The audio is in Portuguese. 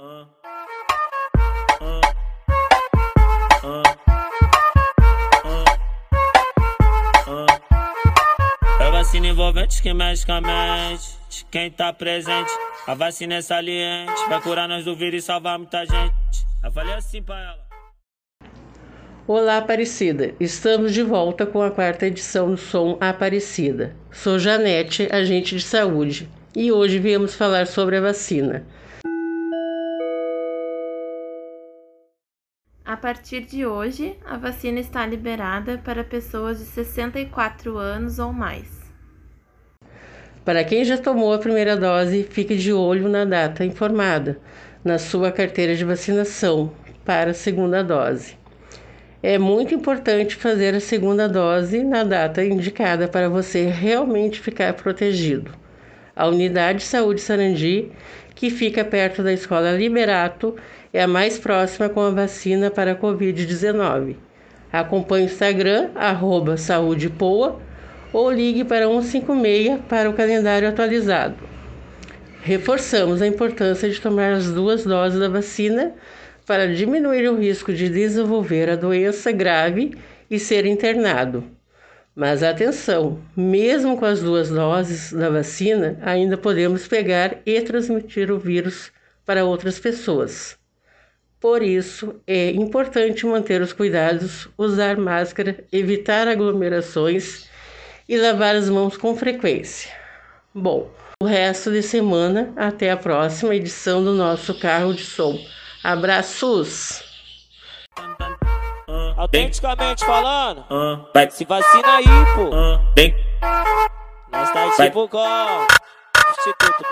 É vacina envolvente que mexe com a mente de quem tá presente. A vacina é saliente, vai curar nós do vírus e salvar muita gente. Eu falei assim pra ela. Olá, Aparecida. Estamos de volta com a quarta edição do Som Aparecida. Sou Janete, agente de saúde, e hoje viemos falar sobre a vacina. A partir de hoje, a vacina está liberada para pessoas de 64 anos ou mais. Para quem já tomou a primeira dose, fique de olho na data informada na sua carteira de vacinação para a segunda dose. É muito importante fazer a segunda dose na data indicada para você realmente ficar protegido. A Unidade de Saúde Sarandi, que fica perto da Escola Liberato, é a mais próxima com a vacina para a Covid-19. Acompanhe o Instagram, arroba saúdepoa, ou ligue para 156 para o calendário atualizado. Reforçamos a importância de tomar as duas doses da vacina para diminuir o risco de desenvolver a doença grave e ser internado. Mas atenção, mesmo com as duas doses da vacina, ainda podemos pegar e transmitir o vírus para outras pessoas. Por isso, é importante manter os cuidados, usar máscara, evitar aglomerações e lavar as mãos com frequência. Bom, o resto de semana, até a próxima edição do nosso carro de som. Abraços! Autenticamente falando, vai se vacina aí, pô. Nós tá tipo com Instituto